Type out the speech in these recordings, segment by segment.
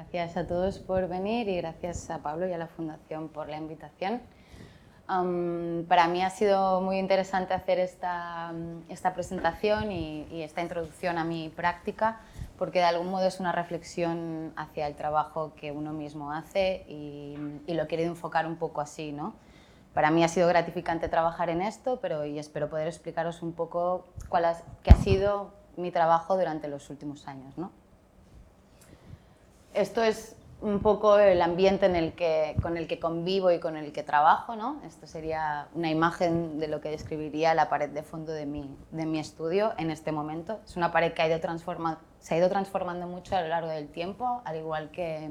Gracias a todos por venir y gracias a Pablo y a la Fundación por la invitación. para mí ha sido muy interesante hacer esta, esta presentación y, y, esta introducción a mi práctica porque de algún modo es una reflexión hacia el trabajo que uno mismo hace y, y lo he querido enfocar un poco así. ¿no? Para mí ha sido gratificante trabajar en esto, pero y espero poder explicaros un poco cuál ha, qué ha sido mi trabajo durante los últimos años. ¿no? Esto es un poco el ambiente en el que, con el que convivo y con el que trabajo. ¿no? Esto sería una imagen de lo que describiría la pared de fondo de mi, de mi estudio en este momento. Es una pared que ha ido se ha ido transformando mucho a lo largo del tiempo, al igual que,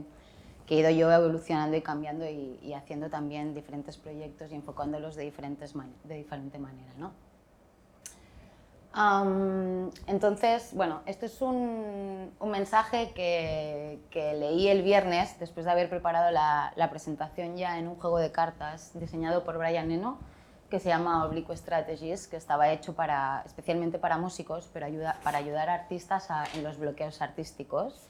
que he ido yo evolucionando y cambiando y, y, haciendo también diferentes proyectos y enfocándolos de, diferentes de diferente manera. ¿no? Um, entonces, bueno, esto es un, un mensaje que, que, leí el viernes después de haber preparado la, la, presentación ya en un juego de cartas diseñado por Brian Eno que se llama Oblique Strategies, que estaba hecho para, especialmente para músicos, pero ayuda, para ayudar a artistas a, en los bloqueos artísticos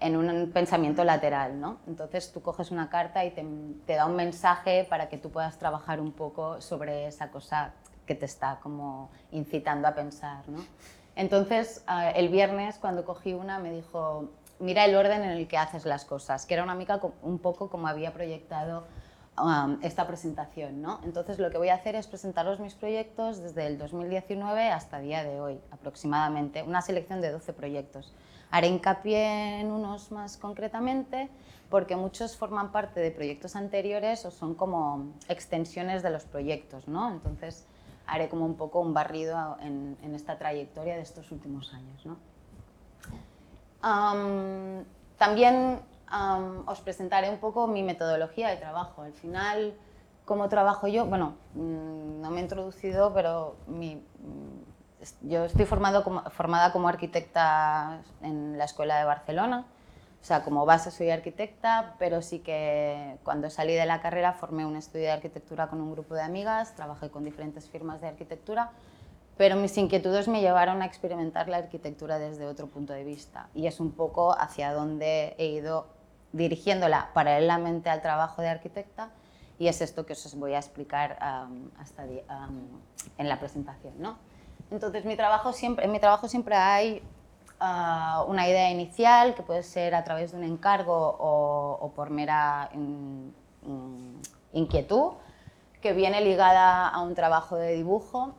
en un pensamiento lateral. ¿no? Entonces tú coges una carta y te, te da un mensaje para que tú puedas trabajar un poco sobre esa cosa que te está como incitando a pensar. ¿no? Entonces, uh, el viernes cuando cogí una me dijo, mira el orden en el que haces las cosas, que era una mica un poco como había proyectado um, esta presentación. ¿no? Entonces, lo que voy a hacer es presentaros mis proyectos desde el 2019 hasta el día de hoy, aproximadamente, una selección de 12 proyectos. Haré hincapié en unos más concretamente, porque muchos forman parte de proyectos anteriores o son como extensiones de los proyectos, ¿no? Entonces, haré como un poco un barrido en, esta trayectoria de estos últimos años. ¿no? También os presentaré un poco mi metodología de trabajo. Al final, ¿cómo trabajo yo? Bueno, mmm, no me he introducido, pero mm, yo estoy formada como arquitecta en la Escuela de Barcelona. O sea, como base soy arquitecta, pero sí que cuando salí de la carrera formé un estudio de arquitectura con un grupo de amigas, trabajé con diferentes firmas de arquitectura, pero mis inquietudes me llevaron a experimentar la arquitectura desde otro punto de vista y es un poco hacia donde he ido dirigiéndola paralelamente al trabajo de arquitecta y es esto que os voy a explicar um, hasta um, en la presentación. ¿no? Entonces, mi trabajo siempre, en mi trabajo siempre hay uh, una idea inicial, que puede ser a través de un encargo o, o por mera in, in, inquietud, que viene ligada a un trabajo de dibujo.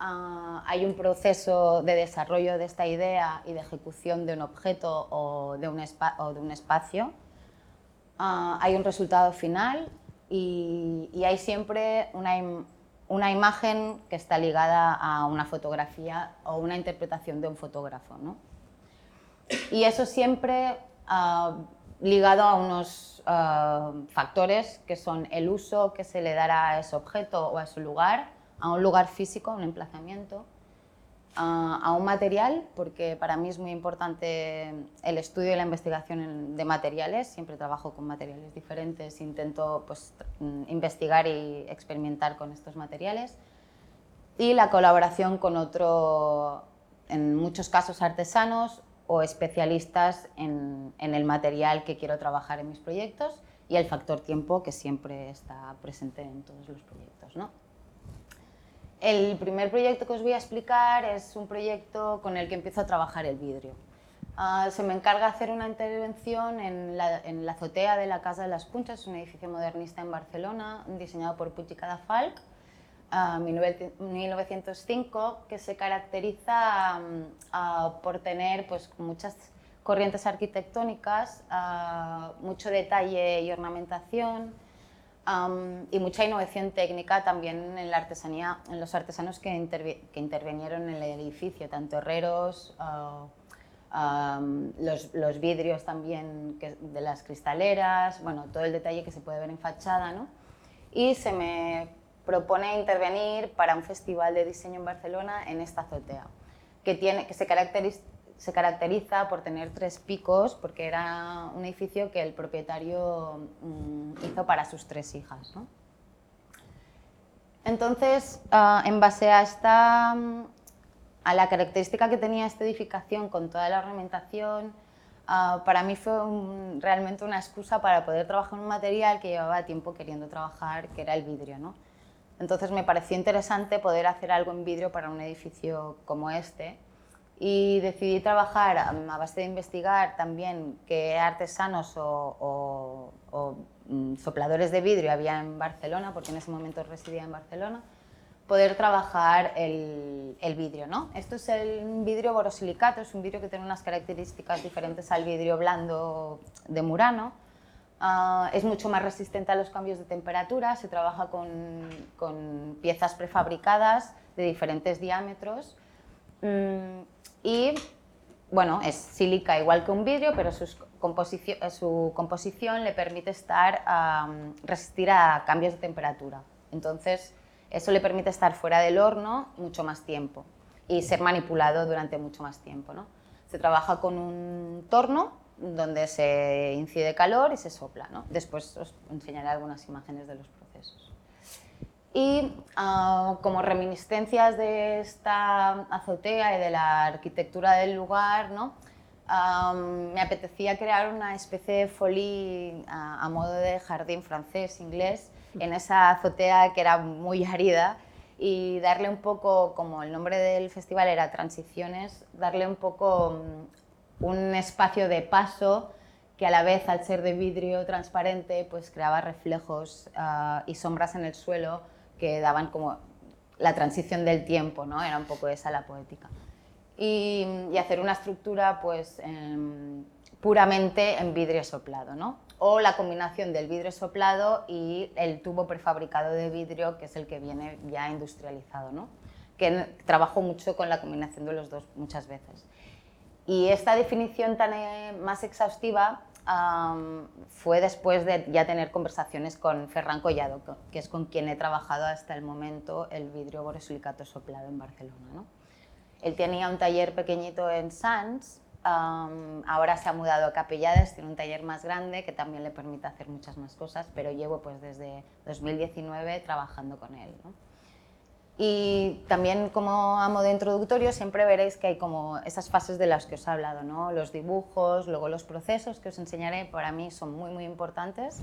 Uh, hay un proceso de desarrollo de esta idea y de ejecución de un objeto o de un, o de un espacio. Uh, hay un resultado final y, y hay siempre una, una imagen que está ligada a una fotografía o una interpretación de un fotógrafo. ¿no? Y eso siempre uh, ligado a unos uh, factores que son el uso que se le dará a ese objeto o a su lugar, a un lugar físico, un emplazamiento, uh, a un material, porque para mí es muy importante el estudio y la investigación de materiales, siempre trabajo con materiales diferentes, intento pues, investigar y experimentar con estos materiales, y la colaboración con otro, en muchos casos artesanos o especialistas en, el material que quiero trabajar en mis proyectos y el factor tiempo que siempre está presente en todos los proyectos. ¿no? El primer proyecto que os voy a explicar es un proyecto con el que empiezo a trabajar el vidrio. Uh, se me encarga hacer una intervención en la, en la, azotea de la Casa de las Punchas, un edificio modernista en Barcelona, diseñado por Puig i Cadafalch, 1905, que se caracteriza uh, por tener pues, muchas corrientes arquitectónicas, uh, mucho detalle y ornamentación um, y mucha innovación técnica también en la artesanía, en los artesanos que, intervi que intervinieron en el edificio, tanto herreros, uh, um, los, los, vidrios también que, de las cristaleras, bueno, todo el detalle que se puede ver en fachada, ¿no? Y se me propone intervenir para un festival de diseño en Barcelona en esta azotea, que, tiene, que se, caracteriza, por tener tres picos, porque era un edificio que el propietario mmm, hizo para sus tres hijas. ¿no? Entonces, uh, en base a, esta, a la característica que tenía esta edificación con toda la ornamentación, ah, para mí fue realmente una excusa para poder trabajar un material que llevaba tiempo queriendo trabajar, que era el vidrio. ¿no? Entonces me pareció interesante poder hacer algo en vidrio para un edificio como este y decidí trabajar a base de investigar también qué artesanos o, mm, sopladores de vidrio había en Barcelona, porque en ese momento residía en Barcelona, poder trabajar el, vidrio. ¿no? Esto es el vidrio borosilicato, es un vidrio que tiene unas características diferentes al vidrio blando de Murano. Ah, es mucho más resistente a los cambios de temperatura, se trabaja con, con piezas prefabricadas de diferentes diámetros. Mm, y bueno, es sílica igual que un vidrio, pero su composición le permite estar, resistir a cambios de temperatura. Entonces, eso le permite estar fuera del horno mucho más tiempo y ser manipulado durante mucho más tiempo. ¿no? Se trabaja con un torno donde se incide calor y se sopla. ¿no? Después os enseñaré algunas imágenes de los procesos. Y ah, como reminiscencias de esta azotea y de la arquitectura del lugar, ¿no? me apetecía crear una especie de folie a, modo de jardín francés, inglés, en esa azotea que era muy árida y darle un poco, como el nombre del festival era Transiciones, darle un poco mm, un espacio de paso que a la vez al ser de vidrio transparente pues creaba reflejos ah, y sombras en el suelo que daban como la transición del tiempo, ¿no? Era un poco esa la poética. Y, hacer una estructura pues em, puramente en vidrio soplado, ¿no? O la combinación del vidrio soplado y el tubo prefabricado de vidrio, que es el que viene ya industrializado, ¿no? Que trabajo mucho con la combinación de los dos muchas veces. Y esta definición tan eh, más exhaustiva fue después de ya tener conversaciones con Ferran Collado, que es con quien he trabajado hasta el momento el vidrio borosilicato soplado en Barcelona. ¿no? Él tenía un taller pequeñito en Sants, ahora se ha mudado a Capellades, tiene un taller más grande que también le permite hacer muchas más cosas, pero llevo pues desde 2019 trabajando con él. ¿no? Y también como a modo introductorio siempre veréis que hay como esas fases de las que os he hablado, ¿no? los dibujos, luego los procesos que os enseñaré, para mí son muy muy importantes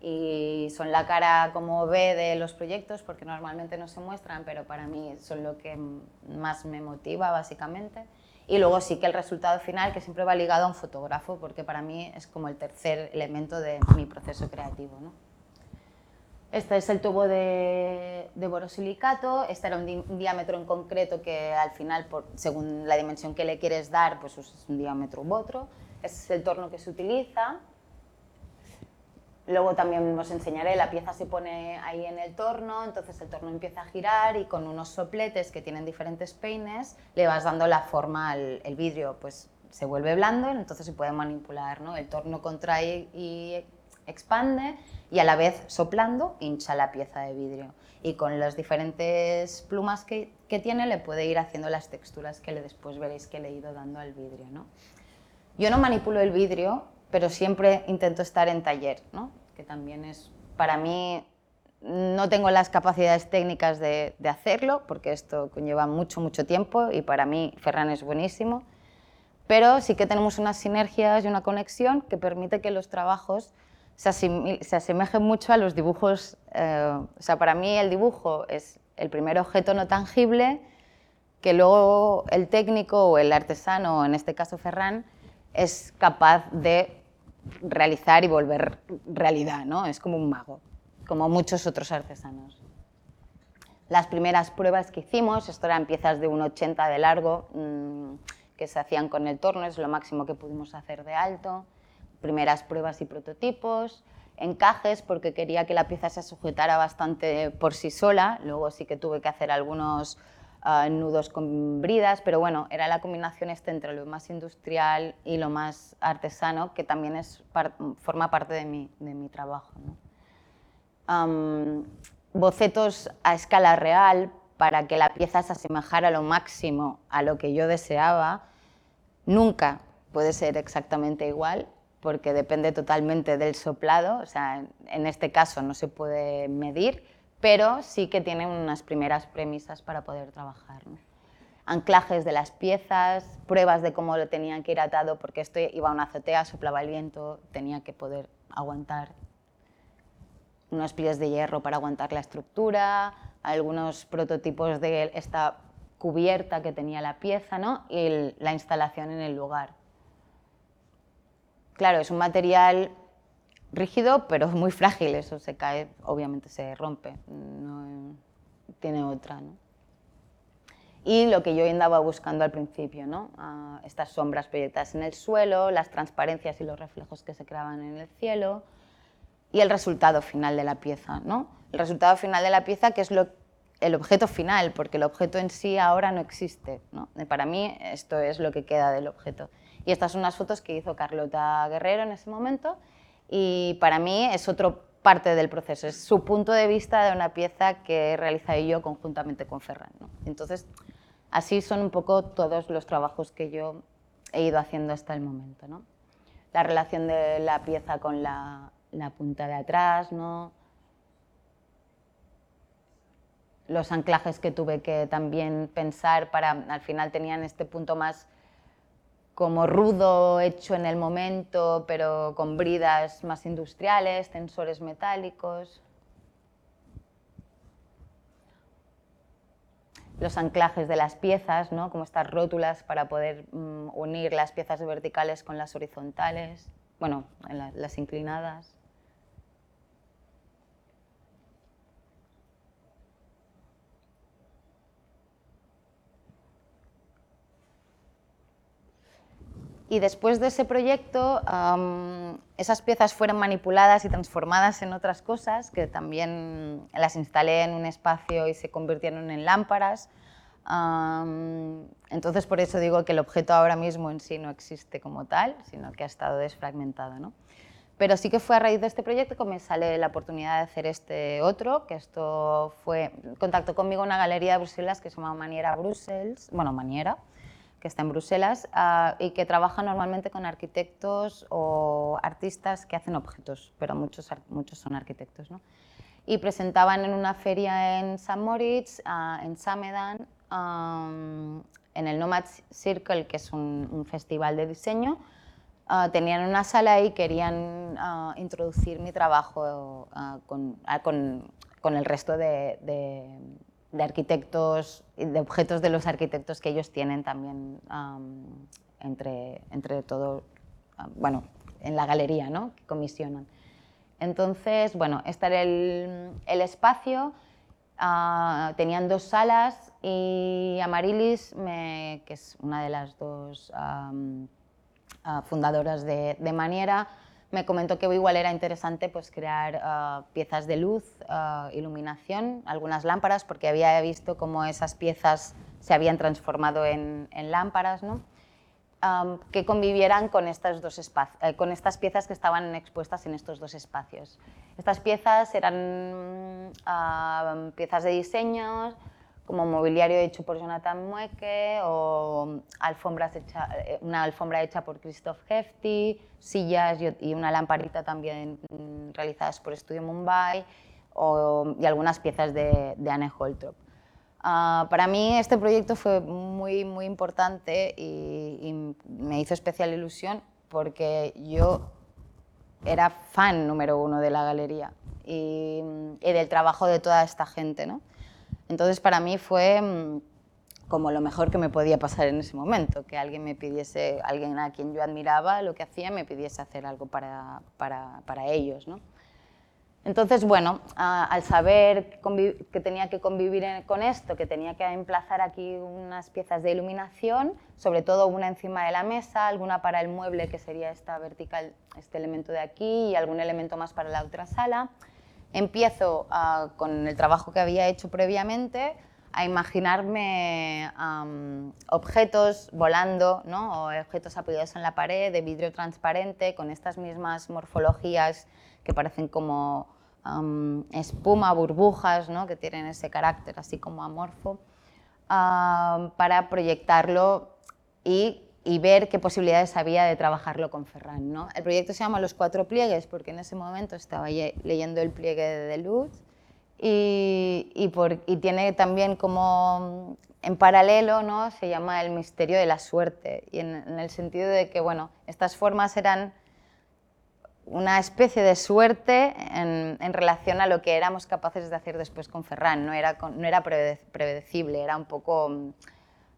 y son la cara como B de los proyectos porque normalmente no se muestran, pero para mí son lo que más me motiva básicamente. Y luego sí que el resultado final que siempre va ligado a un fotógrafo porque para mí es como el tercer elemento de mi proceso creativo. ¿no? Este es el tubo de, borosilicato, este era un, diámetro en concreto que al final, según la dimensión que le quieres dar, pues es un diámetro u otro. Este es el torno que se utiliza. Luego también os enseñaré, la pieza se pone ahí en el torno, entonces el torno empieza a girar y con unos sopletes que tienen diferentes peines le vas dando la forma al vidrio, pues se vuelve blando, entonces se puede manipular, ¿no? El torno contrae y expande y a la vez soplando hincha la pieza de vidrio. Y con las diferentes plumas que, que tiene le puede ir haciendo las texturas que le después veréis que le he ido dando al vidrio. ¿no? Yo no manipulo el vidrio, pero siempre intento estar en taller, ¿no? que también es para mí no tengo las capacidades técnicas de, de, hacerlo, porque esto conlleva mucho, mucho tiempo y para mí Ferran es buenísimo, pero sí que tenemos unas sinergias y una conexión que permite que los trabajos se, asemejen mucho a los dibujos. Eh, o sea, para mí el dibujo es el primer objeto no tangible que luego el técnico o el artesano, en este caso Ferran, es capaz de realizar y volver realidad, ¿no? Es como un mago, como muchos otros artesanos. Las primeras pruebas que hicimos, esto eran piezas de 1,80 de largo, mm, que se hacían con el torno, es lo máximo que pudimos hacer de alto primeras pruebas y prototipos, encajes porque quería que la pieza se sujetara bastante por sí sola, luego sí que tuve que hacer algunos ah, nudos con bridas, pero bueno, era la combinación entre lo más industrial y lo más artesano, que también forma parte de mi trabajo. bocetos a escala real para que la pieza se asemejara lo máximo a lo que yo deseaba, nunca puede ser exactamente igual, porque depende totalmente del soplado, o sea, en este caso no se puede medir, pero sí que tiene unas primeras premisas para poder trabajar. anclajes de las piezas, pruebas de cómo lo tenían que ir atado, porque esto iba a una azotea, soplaba el viento, tenía que poder aguantar unos pliegues de hierro para aguantar la estructura, algunos prototipos de esta cubierta que tenía la pieza ¿no? y la instalación en el lugar. Claro, es un material rígido, pero muy frágil, eso se cae, obviamente se rompe, no tiene otra. ¿no? Y lo que yo andaba buscando al principio, ¿no? Ah, estas sombras proyectadas en el suelo, las transparencias y los reflejos que se creaban en el cielo, y el resultado final de la pieza. ¿no? El resultado final de la pieza, que es lo, el objeto final, porque el objeto en sí ahora no existe. ¿no? Para mí esto es lo que queda del objeto. Y estas son unas fotos que hizo Carlota Guerrero en ese momento y para mí es otra parte del proceso, es su punto de vista de una pieza que he realizado yo conjuntamente con Ferran. Entonces, así son un poco todos los trabajos que yo he ido haciendo hasta el momento. ¿no? La relación de la pieza con la, la punta de atrás, ¿no? los anclajes que tuve que también pensar para, al final tenían este punto más como rudo, hecho en el momento, pero con bridas más industriales, tensores metálicos. Los anclajes de las piezas, ¿no? como estas rótulas para poder mm, unir las piezas verticales con las horizontales, bueno, las inclinadas. Y después de ese proyecto, esas piezas fueron manipuladas y transformadas en otras cosas, que también las instalé en un espacio y se convirtieron en lámparas. entonces, por eso digo que el objeto ahora mismo en sí no existe como tal, sino que ha estado desfragmentado. ¿no? Pero sí que fue a raíz de este proyecto que me sale la oportunidad de hacer este otro, que esto fue, contactó conmigo una galería de Bruselas que se llama Maniera Brussels, bueno, Maniera, que está en Bruselas ah, y que trabaja normalmente con arquitectos o artistas que hacen objetos, pero muchos, muchos son arquitectos. ¿no? Y presentaban en una feria en St. Moritz, ah, en Samedan, en el Nomad Circle, que es un, festival de diseño. Ah, tenían una sala y querían introducir mi trabajo con, con, con, el resto de de arquitectos, de objetos de los arquitectos que ellos tienen también entre, entre todo, bueno, en la galería, ¿no? Que comisionan. Entonces, bueno, este era el, el espacio, ah, tenían dos salas y Amarilis, que es una de las dos ah, fundadoras de, de Maniera, me comentó que igual era interesante pues, crear ah, piezas de luz, uh, iluminación, algunas lámparas, porque había visto cómo esas piezas se habían transformado en, lámparas, ¿no? que convivieran con estas, dos eh, con estas piezas que estaban expuestas en estos dos espacios. Estas piezas eran piezas de diseño, como mobiliario hecho por Jonathan Mueque o alfombras hecha, eh, una alfombra hecha por Christoph Hefti, sillas y una lamparita también realizadas por Estudio Mumbai o, y algunas piezas de, de Anne Holtrop. Ah, para mí este proyecto fue muy, muy importante y, y, me hizo especial ilusión porque yo era fan número uno de la galería y, y del trabajo de toda esta gente. ¿no? Entonces para mí fue mm, como lo mejor que me podía pasar en ese momento, que alguien me pidiese, alguien a quien yo admiraba lo que hacía, me pidiese hacer algo para, para, para ellos. ¿no? Entonces, bueno, al saber que tenía que convivir con esto, que tenía que emplazar aquí unas piezas de iluminación, sobre todo una encima de la mesa, alguna para el mueble, que sería esta vertical, este elemento de aquí, y algún elemento más para la otra sala, empiezo con el trabajo que había hecho previamente a imaginarme objetos volando, ¿no? o objetos apoyados en la pared de vidrio transparente con estas mismas morfologías que parecen como espuma, burbujas, ¿no? que tienen ese carácter así como amorfo, para proyectarlo y y ver qué posibilidades había de trabajarlo con Ferran. ¿no? El proyecto se llama Los Cuatro Pliegues porque en ese momento estaba leyendo el pliegue de Deleuze y, y, tiene también como en paralelo, ¿no? Se llama el misterio de la suerte, y en, en el sentido de que, bueno, estas formas eran una especie de suerte en, relación a lo que éramos capaces de hacer después con Ferran. No era, no era predecible, era un poco...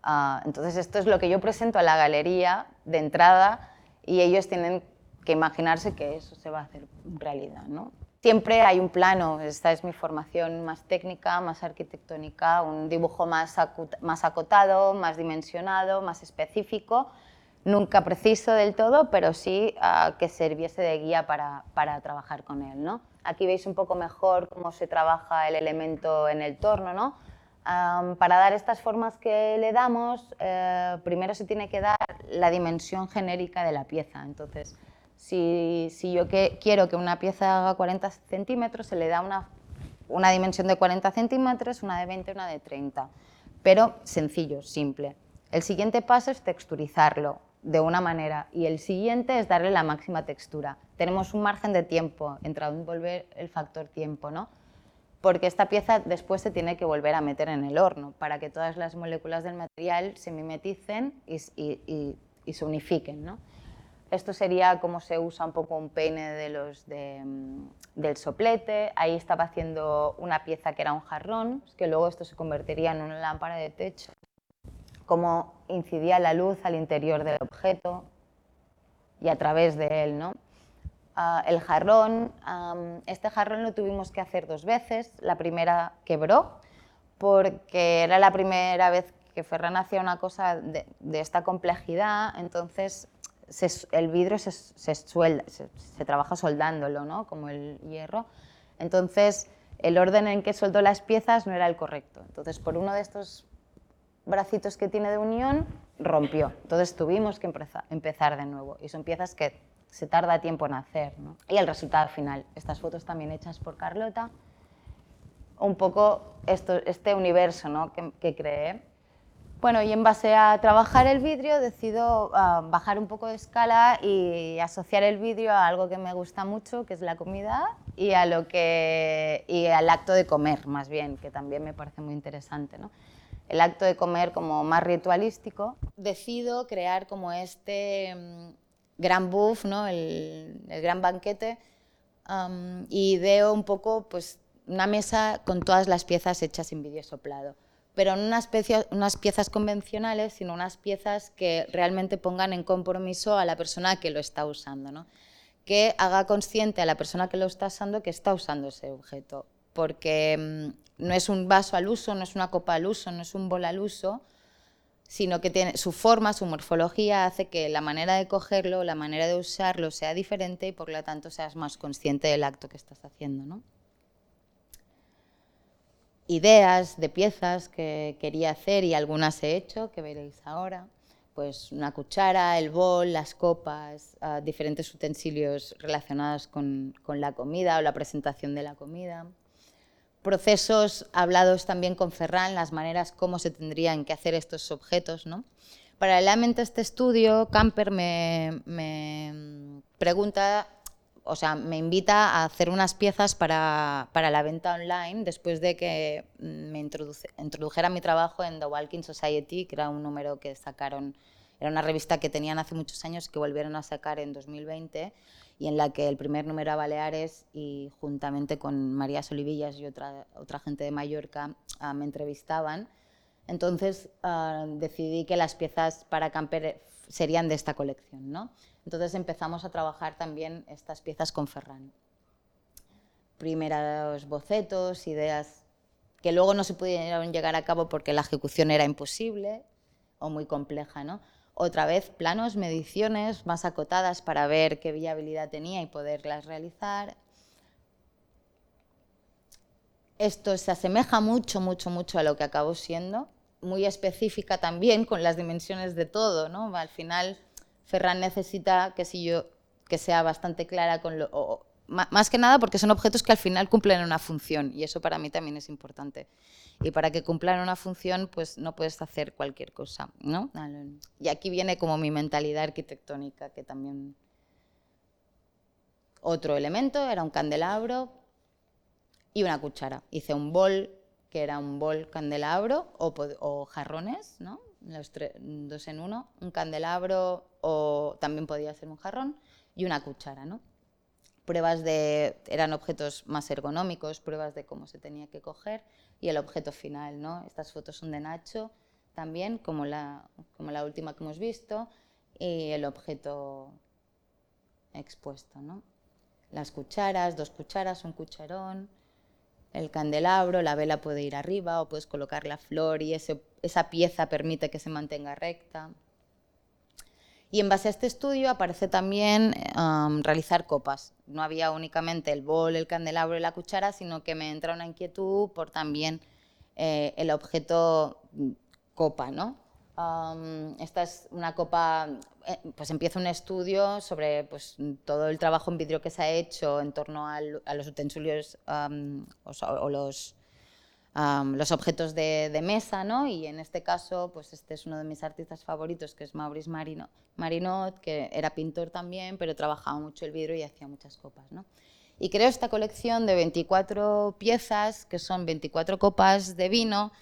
Ah, entonces esto es lo que yo presento a la galería de entrada y ellos tienen que imaginarse que eso se va a hacer realidad. ¿no? Siempre hay un plano, esta es mi formación más técnica, más arquitectónica, un dibujo más, acotado, más dimensionado, más específico, nunca preciso del todo, pero sí uh, que sirviese de guía para, para, trabajar con él. ¿no? Aquí veis un poco mejor cómo se trabaja el elemento en el torno. ¿no? Para dar estas formas que le damos, eh, primero se tiene que dar la dimensión genérica de la pieza. Entonces, si, yo quiero que una pieza haga 40 centímetros, se le da una, dimensión de 40 centímetros, una de 20 y una de 30. Pero sencillo, simple. El siguiente paso es texturizarlo de una manera y el siguiente es darle la máxima textura. Tenemos un margen de tiempo, entra a volver el factor tiempo, ¿no? Porque esta pieza después se tiene que volver a meter en el horno para que todas las moléculas del material se mimeticen y, se unifiquen, ¿no? Esto sería como se usa un poco un peine de los mm, del soplete. Ahí estaba haciendo una pieza que era un jarrón, que luego esto se convertiría en una lámpara de techo cómo incidía la luz al interior del objeto y a través de él. ¿no? El jarrón, este jarrón lo tuvimos que hacer dos veces. La primera quebró porque era la primera vez que Ferran hacía una cosa de, esta complejidad, entonces el vidrio se, suelda, se, trabaja soldándolo, ¿no? como el hierro. Entonces el orden en que soldó las piezas no era el correcto. Entonces por uno de estos bracitos que tiene de unión, rompió. Entonces tuvimos que empezar de nuevo. Y son piezas que se tarda tiempo en hacer. Y el resultado final, estas fotos también hechas por Carlota, un poco esto, este universo ¿no? que, que, creé. Bueno, y en base a trabajar el vidrio decido ah, bajar un poco de escala y asociar el vidrio a algo que me gusta mucho, que es la comida, y, a lo que, y al acto de comer, más bien, que también me parece muy interesante. ¿no? el acto de comer como más ritualístico, decido crear como este mm, gran buff, ¿no? el, gran banquete, y veo un poco pues, una mesa con todas las piezas hechas en vídeo soplado. Pero no unas, unas piezas convencionales, sino unas piezas que realmente pongan en compromiso a la persona que lo está usando. ¿no? que haga consciente a la persona que lo está usando que está usando ese objeto porque mm, no es un vaso al uso, no es una copa al uso, no es un bol al uso, sino que tiene, su forma, su morfología hace que la manera de cogerlo, la manera de usarlo sea diferente y por lo tanto seas más consciente del acto que estás haciendo. ¿no? Ideas de piezas que quería hacer y algunas he hecho, que veréis ahora. Pues una cuchara, el bol, las copas, ah, diferentes utensilios relacionados con, con la comida o la presentación de la comida procesos hablados también con Ferran, las maneras como se tendrían que hacer estos objetos. ¿no? Paralelamente a este estudio, Camper me, pregunta, o sea, me invita a hacer unas piezas para, para la venta online después de que me introdujera mi trabajo en The Walking Society, que era un número que sacaron, era una revista que tenían hace muchos años que volvieron a sacar en 2020 y en la que el primer número a Baleares y juntamente con María Solivillas y otra, otra gente de Mallorca ah, me entrevistaban. Entonces ah, decidí que las piezas para Camper serían de esta colección. ¿no? Entonces empezamos a trabajar también estas piezas con Ferran. Primeros bocetos, ideas que luego no se pudieron llegar a cabo porque la ejecución era imposible o muy compleja. ¿no? Otra vez planos, mediciones más acotadas para ver qué viabilidad tenía y poderlas realizar. Esto se asemeja mucho, mucho, mucho a lo que acabó siendo, muy específica también con las dimensiones de todo. ¿no? Al final, Ferran necesita que, si yo, que sea bastante clara con lo... más que nada porque son objetos que al final cumplen una función y eso para mí también es importante y para que cumplan una función pues no puedes hacer cualquier cosa, ¿no? Y aquí viene como mi mentalidad arquitectónica que también otro elemento era un candelabro y una cuchara. Hice un bol, que era un bol candelabro o, jarrones, ¿no? Los dos en uno, un candelabro o también podía ser un jarrón y una cuchara, ¿no? Pruebas de, eran objetos más ergonómicos, pruebas de cómo se tenía que coger y el objeto final, ¿no? Estas fotos son de Nacho también, como la, como la última que hemos visto, y el objeto expuesto, ¿no? Las cucharas, dos cucharas, un cucharón, el candelabro, la vela puede ir arriba o puedes colocar la flor y esa pieza permite que se mantenga recta. Y en base a este estudio aparece también realizar copas. No había únicamente el bol, el candelabro y la cuchara, sino que me entra una inquietud por también eh, el objeto mm, copa, ¿no? esta es una copa, eh, pues empieza un estudio sobre pues, todo el trabajo en vidrio que se ha hecho en torno a los utensilios o, los, los objetos de, mesa, ¿no? Y en este caso, pues este es uno de mis artistas favoritos, que es Maurice Marino, Marinot, que era pintor también, pero trabajaba mucho el vidrio y hacía muchas copas, ¿no? Y creo esta colección de 24 piezas, que son 24 copas de vino,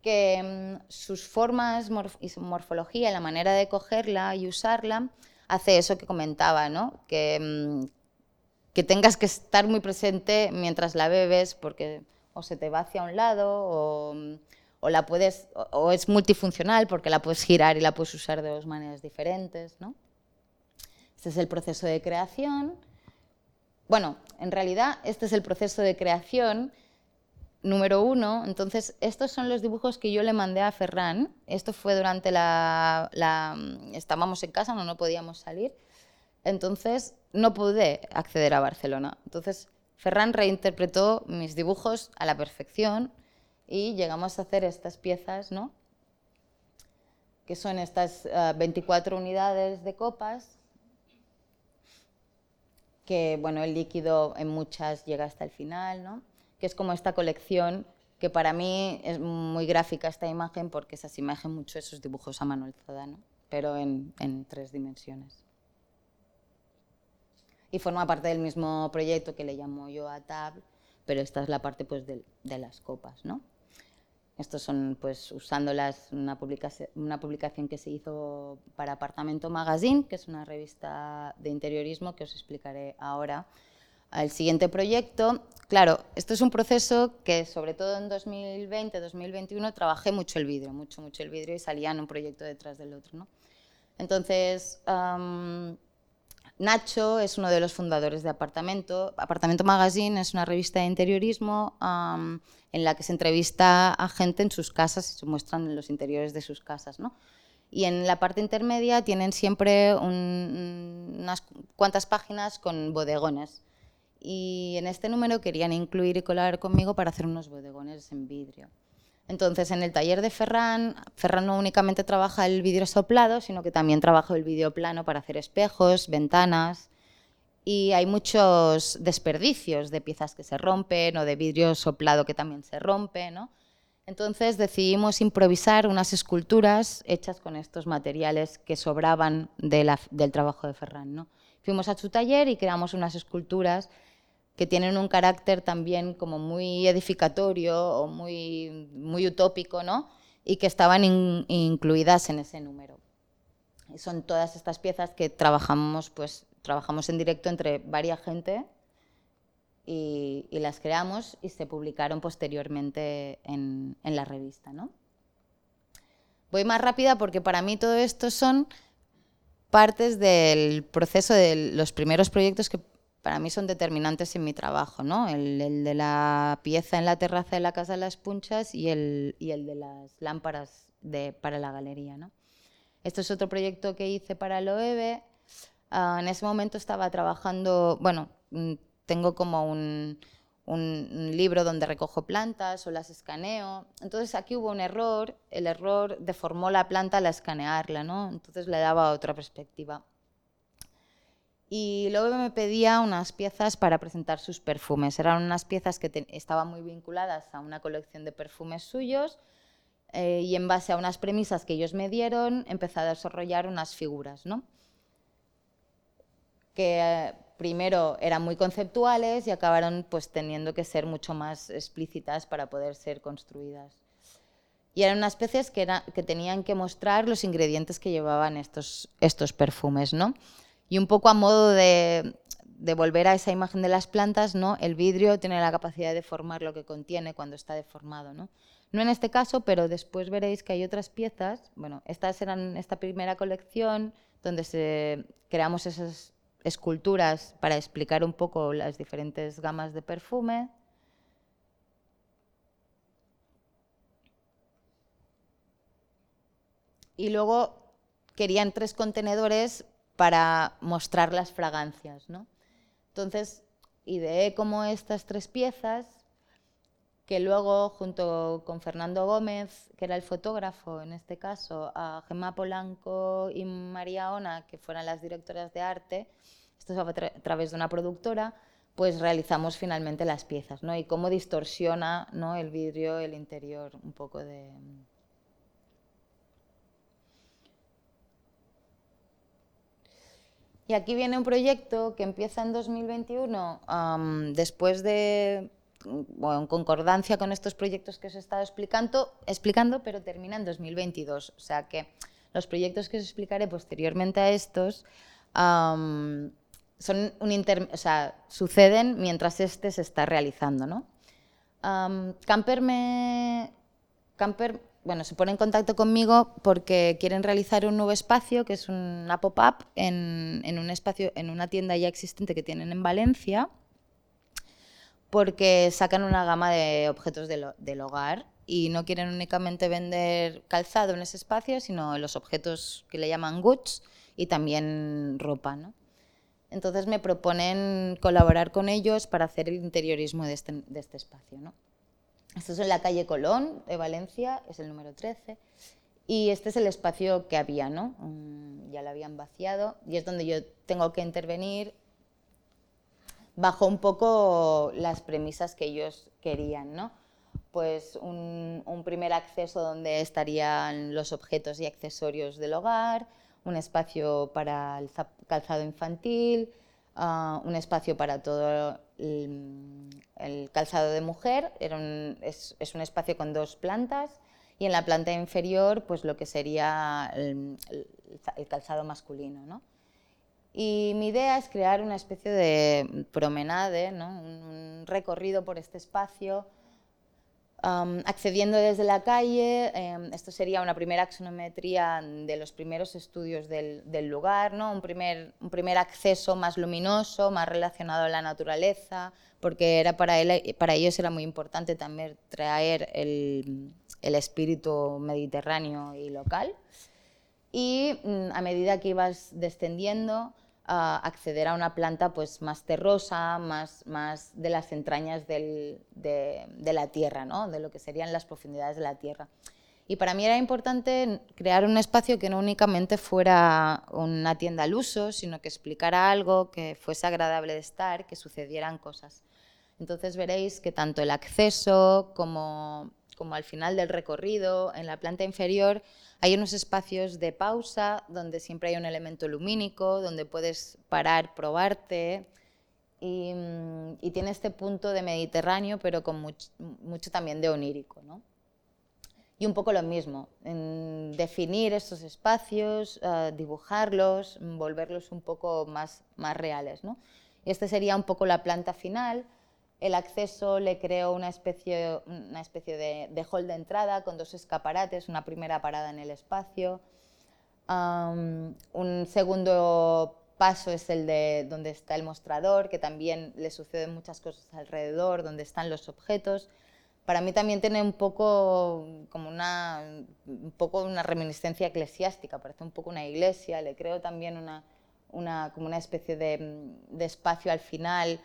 que mm, sus formas y su morfología, la manera de cogerla y usarla, hace eso que comentaba, ¿no? que, mm, que tengas que estar muy presente mientras la bebes porque o se te va hacia un lado o, mm, o la puedes, o, es multifuncional porque la puedes girar y la puedes usar de dos maneras diferentes. ¿no? Este es el proceso de creación. Bueno, en realidad este es el proceso de creación número uno, entonces estos son los dibujos que yo le mandé a Ferran. Esto fue durante la, estábamos en casa, no, no podíamos salir. Entonces no pude acceder a Barcelona. Entonces Ferran reinterpretó mis dibujos a la perfección y llegamos a hacer estas piezas, ¿no? que son estas 24 eh, unidades de copas, que bueno, el líquido en muchas llega hasta el final, ¿no? que es como esta colección que para mí es muy gráfica esta imagen porque se asemeja mucho esos dibujos a Manuel Zadano, pero en, tres dimensiones. Y forma parte del mismo proyecto que le llamo yo a Tab, pero esta es la parte pues, de, las copas. ¿no? Estos son, pues, usándolas, una publicación, una publicación que se hizo para Apartamento Magazine, que es una revista de interiorismo que os explicaré ahora, al siguiente proyecto. Claro, esto es un proceso que sobre todo en 2020, 2021 trabajé mucho el vidrio, mucho, mucho el vidrio y salían un proyecto detrás del otro. ¿no? Entonces, Nacho es uno de los fundadores de Apartamento. Apartamento Magazine es una revista de interiorismo en la que se entrevista a gente en sus casas y se muestran los interiores de sus casas. ¿no? Y en la parte intermedia tienen siempre unas cuantas páginas con bodegones y en este número querían incluir y colar conmigo para hacer unos bodegones en vidrio. Entonces, en el taller de Ferran, Ferran no únicamente trabaja el vidrio soplado, sino que también trabaja el vidrio plano para hacer espejos, ventanas, y hay muchos desperdicios de piezas que se rompen o de vidrio soplado que también se rompe, ¿no? Entonces decidimos improvisar unas esculturas hechas con estos materiales que sobraban del trabajo de Ferran. ¿no? Fuimos a su taller y creamos unas esculturas que tienen un carácter también como muy edificatorio o muy, muy utópico, ¿no? y que estaban incluidas en ese número. Y son todas estas piezas que trabajamos, pues, trabajamos en directo entre varias gente y, las creamos y se publicaron posteriormente en, en la revista. ¿no? Voy más rápida porque para mí todo esto son partes del proceso de los primeros proyectos que para mí son determinantes en mi trabajo, ¿no? El, de la pieza en la terraza de la Casa de las Punchas y el, y el de las lámparas de, para la galería, ¿no? Esto es otro proyecto que hice para el OEB. Ah, en ese momento estaba trabajando, bueno, mm, tengo como un, un, libro donde recojo plantas o las escaneo. Entonces aquí hubo un error, el error deformó la planta al escanearla, ¿no? Entonces le daba otra perspectiva. Y luego me pedía unas piezas para presentar sus perfumes. Eran unas piezas que estaban muy vinculadas a una colección de perfumes suyos eh, y en base a unas premisas que ellos me dieron empecé a desarrollar unas figuras, ¿no? que primero eran muy conceptuales y acabaron pues teniendo que ser mucho más explícitas para poder ser construidas. Y eran unas especies que, que tenían que mostrar los ingredientes que llevaban estos, estos perfumes, ¿no? Y un poco a modo de, volver a esa imagen de las plantas, ¿no? El vidrio tiene la capacidad de formar lo que contiene cuando está deformado, ¿no? No en este caso, pero después veréis que hay otras piezas. Bueno, estas eran esta primera colección donde se, creamos esas esculturas para explicar un poco las diferentes gamas de perfume. Y luego querían tres contenedores para mostrar las fragancias. ¿no? Entonces, ideé como estas tres piezas que luego, junto con Fernando Gómez, que era el fotógrafo en este caso, a Gemma Polanco y María Ona, que fueran las directoras de arte, esto es a, través de una productora, pues realizamos finalmente las piezas, ¿no? Y cómo distorsiona ¿no? el vidrio, el interior, un poco de... Y aquí viene un proyecto que empieza en 2021, después de en concordancia con estos proyectos que os he estado explicando, explicando, pero termina en 2022. O sea que los proyectos que os explicaré posteriormente a estos son un o sea, suceden mientras este se está realizando. ¿no? Camper, me, Camper bueno, se pone en contacto conmigo porque quieren realizar un nuevo espacio, que es una pop-up en, en, un espacio, en una tienda ya existente que tienen en Valencia porque sacan una gama de objetos del, hogar y no quieren únicamente vender calzado en ese espacio, sino los objetos que le llaman goods y también ropa. ¿no? Entonces me proponen colaborar con ellos para hacer el interiorismo de este, de este espacio. ¿no? Esto es en la calle Colón de Valencia, es el número 13. Y este es el espacio que había, ¿no? Mm, ya lo habían vaciado y es donde yo tengo que intervenir bajo un poco las premisas que ellos querían, ¿no? Pues un, primer acceso donde estarían los objetos y accesorios del hogar, un espacio para el calzado infantil, ah, un espacio para todo el, calzado de mujer, es, un espacio con dos plantas, y en la planta inferior, pues lo que sería el, calzado masculino, ¿no? Y mi idea es crear una especie de promenade, un recorrido por este espacio, accediendo desde la calle. Em, esto sería una primera axonometría de los primeros estudios del, lugar, ¿no? un, primer, un primer acceso más luminoso, más relacionado a la naturaleza, porque era para, él, para ellos era muy importante también traer el, el espíritu mediterráneo y local y mm, a medida que ibas descendiendo, acceder a una planta pues, más terrosa, más, más de las entrañas de, la tierra, ¿no? de lo que serían las profundidades de la tierra. Y para mí era importante crear un espacio que no únicamente fuera una tienda al uso, sino que explicara algo, que fuese agradable de estar, que sucedieran cosas. Entonces veréis que tanto el acceso como, como al final del recorrido, en la planta inferior, hay unos espacios de pausa donde siempre hay un elemento lumínico, donde puedes parar, probarte. Y, mm, tiene este punto de Mediterráneo, pero con mucho, también de onírico. ¿no? Y un poco lo mismo, en definir estos espacios, eh, dibujarlos, volverlos un poco más, más reales. ¿no? Y esta sería un poco la planta final el acceso le creo una especie, una especie de, hall de entrada con dos escaparates, una primera parada en el espacio. un segundo paso es el de donde está el mostrador, que también le suceden muchas cosas alrededor, donde están los objetos. Para mí también tiene un poco como una, un poco una reminiscencia eclesiástica, parece un poco una iglesia, le creo también una, una como una especie de, de espacio al final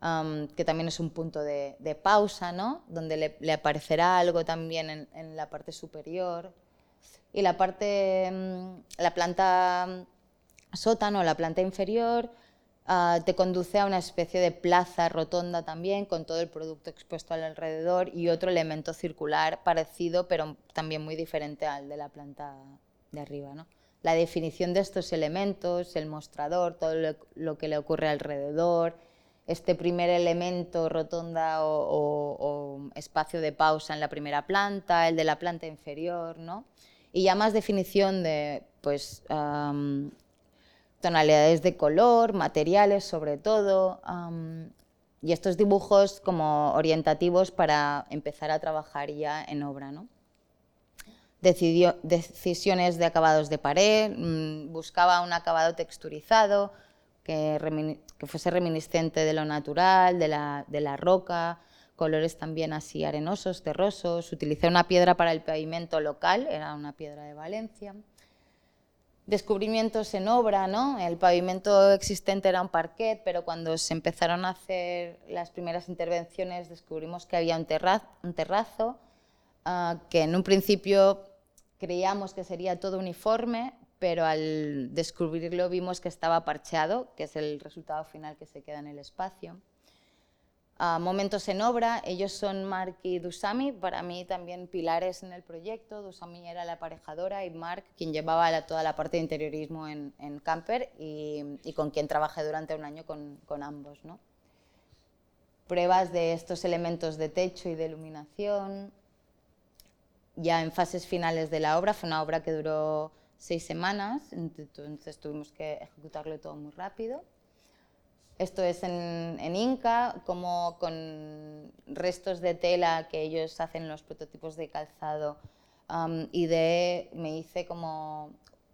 que también es un punto de, pausa, ¿no? donde le, aparecerá algo también en, la parte superior. Y la parte, mm, la planta mm, sótano, la planta inferior, ah, te conduce a una especie de plaza rotonda también, con todo el producto expuesto alrededor y otro elemento circular parecido, pero también muy diferente al de la planta de arriba. ¿no? la definición de estos elementos, el mostrador, todo lo, que le ocurre alrededor, este primer elemento, rotonda o, espacio de pausa en la primera planta, el de la planta inferior, ¿no? Y ya más definición de pues, tonalidades de color, materiales sobre todo, y estos dibujos como orientativos para empezar a trabajar ya en obra. ¿no? Decidió, decisiones de acabados de pared, mm, buscaba un acabado texturizado que, fuese reminiscente de lo natural, de la, de la roca, colores también así arenosos, terrosos. Utilicé una piedra para el pavimento local, era una piedra de Valencia descubrimientos en obra, ¿no? El pavimento existente era un parquet, pero cuando se empezaron a hacer las primeras intervenciones descubrimos que había un, terrazo, ah, que en un principio creíamos que sería todo uniforme, pero al descubrirlo vimos que estaba parcheado, que es el resultado final que se queda en el espacio momentos en obra. Ellos son Mark y Dusami, para mí también pilares en el proyecto. Dusami era la aparejadora y Mark quien llevaba toda la parte de interiorismo en, Camper y, con quien trabajé durante un año con, ambos. ¿no? Pruebas de estos elementos de techo y de iluminación. Ya en fases finales de la obra, fue una obra que duró seis semanas, entonces tuvimos que ejecutarlo todo muy rápido. Esto es en, Inca, como con restos de tela que ellos hacen los prototipos de calzado. y de, me hice como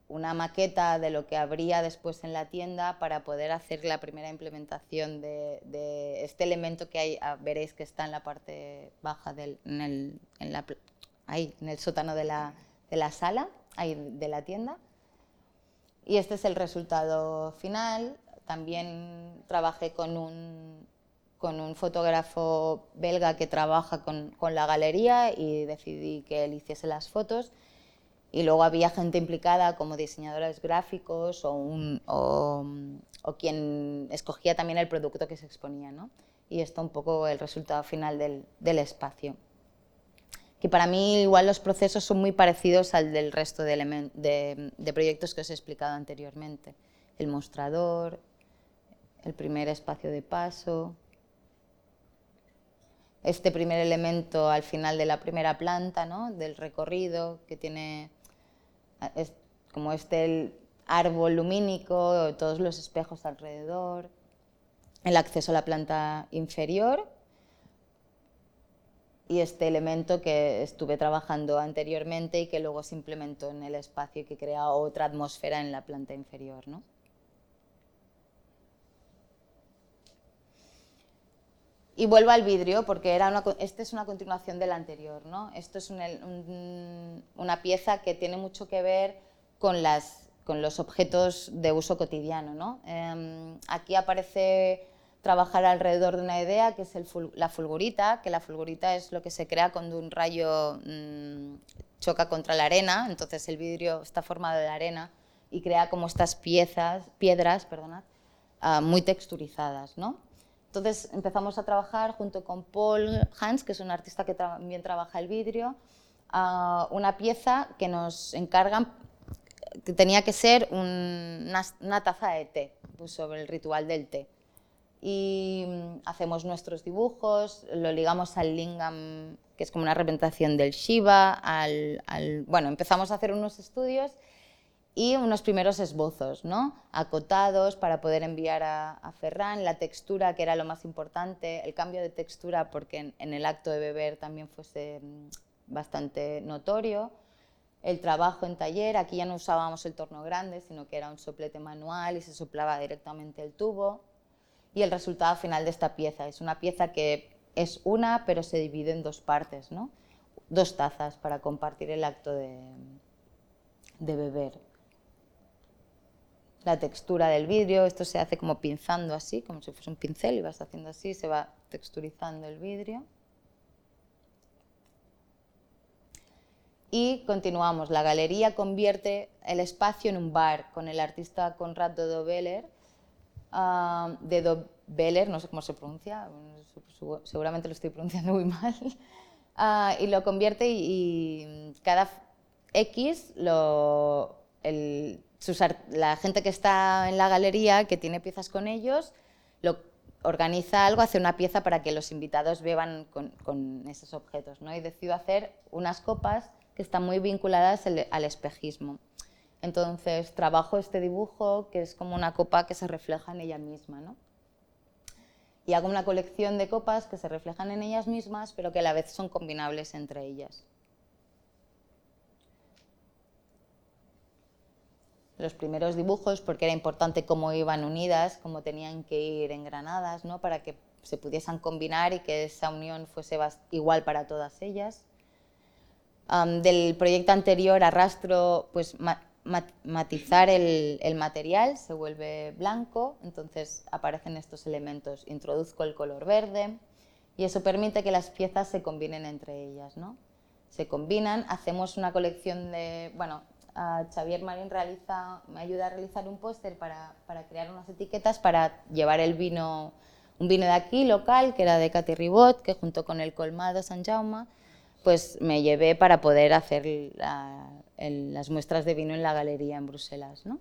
una maqueta de lo que habría después en la tienda para poder hacer la primera implementación de, este elemento que hay, ah, veréis que está en la parte baja del, en, el, en, la, ahí, en el sótano de la, de la sala, ahí, de la tienda. Y este es el resultado final. También trabajé con un, con un fotógrafo belga que trabaja con, con, la galería y decidí que él hiciese las fotos. Y luego había gente implicada como diseñadores gráficos o, un, o, o, quien escogía también el producto que se exponía. ¿no? Y esto un poco el resultado final del, del espacio. Que para mí igual los procesos son muy parecidos al del resto de, de, de proyectos que os he explicado anteriormente. El mostrador, el primer espacio de paso, este primer elemento al final de la primera planta, ¿no? del recorrido, que tiene es como este árbol lumínico, todos los espejos alrededor, el acceso a la planta inferior y este elemento que estuve trabajando anteriormente y que luego se implementó en el espacio y que crea otra atmósfera en la planta inferior. ¿no? Y vuelvo al vidrio porque era este es una continuación del anterior. ¿no? Esto es una pieza que tiene mucho que ver con, las, con los objetos de uso cotidiano. ¿no? Em, aquí aparece trabajar alrededor de una idea que es la fulgurita, que la fulgurita es lo que se crea cuando un rayo mm, choca contra la arena, entonces el vidrio está formado de arena y crea como estas piezas, piedras perdonad, ah, muy texturizadas. ¿no? Entonces empezamos a trabajar junto con Paul Hans, que es un artista que también trabaja el vidrio, una pieza que nos encargan, que tenía que ser una, taza de té, pues sobre el ritual del té. Y mm, hacemos nuestros dibujos, lo ligamos al lingam, que es como una representación del Shiva, al, bueno, empezamos a hacer unos estudios y unos primeros esbozos, ¿no? acotados para poder enviar a, Ferran, la textura que era lo más importante, el cambio de textura porque en, el acto de beber también fuese mm, bastante notorio, el trabajo en taller, aquí ya no usábamos el torno grande, sino que era un soplete manual y se soplaba directamente el tubo, y el resultado final de esta pieza, es una pieza que es una pero se divide en dos partes, ¿no? dos tazas para compartir el acto de, beber la textura del vidrio, esto se hace como pinzando así, como si fuese un pincel y vas haciendo así, se va texturizando el vidrio. Y continuamos, la galería convierte el espacio en un bar con el artista Conrad Dodobeller, uh, de Dodobeller, no sé cómo se pronuncia, seguramente lo estoy pronunciando muy mal, ah, y lo convierte y cada X lo la gente que está en la galería, que tiene piezas con ellos, lo, organiza algo, hace una pieza para que los invitados beban con, esos objetos. ¿no? Y decido hacer unas copas que están muy vinculadas al espejismo. Entonces trabajo este dibujo que es como una copa que se refleja en ella misma. ¿no? Y hago una colección de copas que se reflejan en ellas mismas, pero que a la vez son combinables entre ellas. Los primeros dibujos, porque era importante cómo iban unidas, cómo tenían que ir engranadas, ¿no? para que se pudiesen combinar y que esa unión fuese igual para todas ellas. del proyecto anterior arrastro pues, matizar el, material, se vuelve blanco, entonces aparecen estos elementos. Introduzco el color verde y eso permite que las piezas se combinen entre ellas. ¿no? Se combinan, hacemos una colección de... Bueno, Xavier Marín realiza, me ayuda a realizar un póster para, crear unas etiquetas para llevar el vino, un vino de aquí, local, que era de Cathy Ribot, que junto con el colmado San Jaume, pues me llevé para poder hacer las muestras de vino en la galería en Bruselas, ¿no?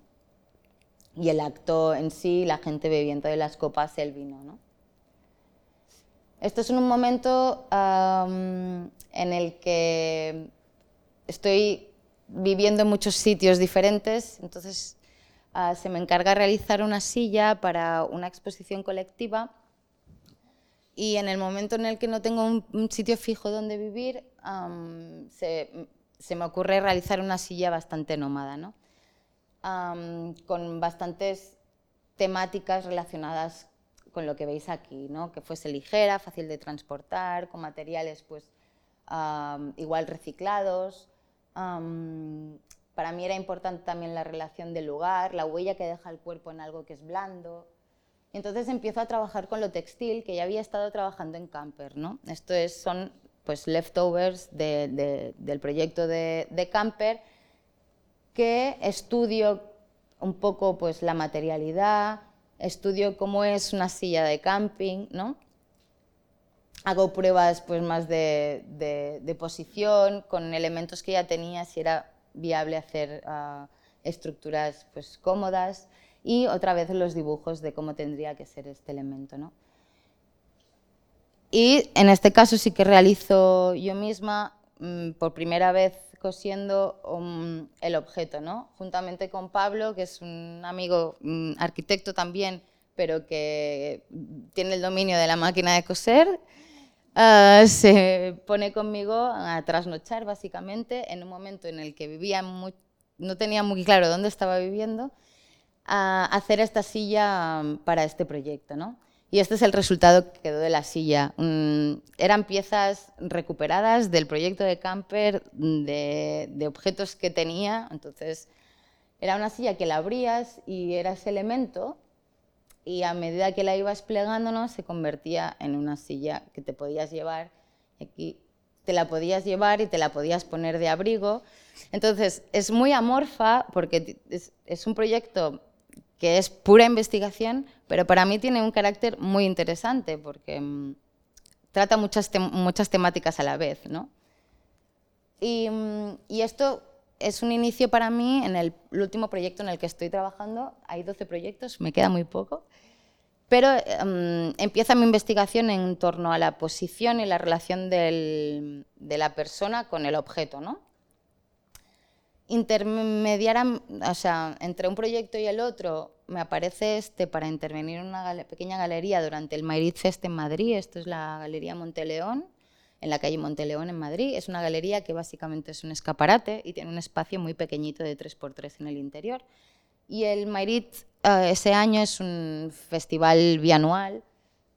Y el acto en sí, la gente bebiendo de las copas el vino, ¿no? Esto es un momento en el que estoy viviendo en muchos sitios diferentes, entonces ah, se me encarga realizar una silla para una exposición colectiva y en el momento en el que no tengo un, sitio fijo donde vivir, se, me ocurre realizar una silla bastante nómada, ¿no? con bastantes temáticas relacionadas con lo que veis aquí, ¿no? que fuese ligera, fácil de transportar, con materiales pues, igual reciclados. para mí era importante también la relación del lugar, la huella que deja el cuerpo en algo que es blando, entonces empiezo a trabajar con lo textil, que ya había estado trabajando en Camper. ¿no? Esto es, son pues, leftovers del proyecto de, Camper, que estudio un poco pues, la materialidad, estudio cómo es una silla de camping, ¿no? hago pruebas pues, más de, posición, con elementos que ya tenía, si era viable hacer ah, estructuras pues, cómodas y otra vez los dibujos de cómo tendría que ser este elemento. ¿no? Y en este caso sí que realizo yo misma mm, por primera vez cosiendo um, el objeto, ¿no? juntamente con Pablo, que es un amigo mm, arquitecto también, pero que tiene el dominio de la máquina de coser. Ah, se pone conmigo a trasnochar básicamente en un momento en el que vivía no tenía muy claro dónde estaba viviendo a hacer esta silla mm, para este proyecto. ¿no? Y este es el resultado que quedó de la silla. Mm, eran piezas recuperadas del proyecto de Camper, de, de, objetos que tenía. Entonces, era una silla que la abrías y era ese elemento, y a medida que la ibas plegándonos, se convertía en una silla que te podías llevar. Aquí te la podías llevar y te la podías poner de abrigo. Entonces, es muy amorfa porque es un proyecto que es pura investigación, pero para mí tiene un carácter muy interesante porque mm, trata muchas, muchas temáticas a la vez. ¿no? Y, mm, y, esto es un inicio para mí en el, último proyecto en el que estoy trabajando. Hay 12 proyectos, me queda muy poco. Pero mm, empieza mi investigación en torno a la posición y la relación de la persona con el objeto. ¿no? Intermediar, o sea, entre un proyecto y el otro, me aparece este para intervenir en una pequeña galería durante el Madrid Fest en Madrid. Esto es la Galería Monteleón, en la calle Monteleón en Madrid. Es una galería que básicamente es un escaparate y tiene un espacio muy pequeñito de 3x3 en el interior. Y el Madrid eh, ese año es un festival bianual,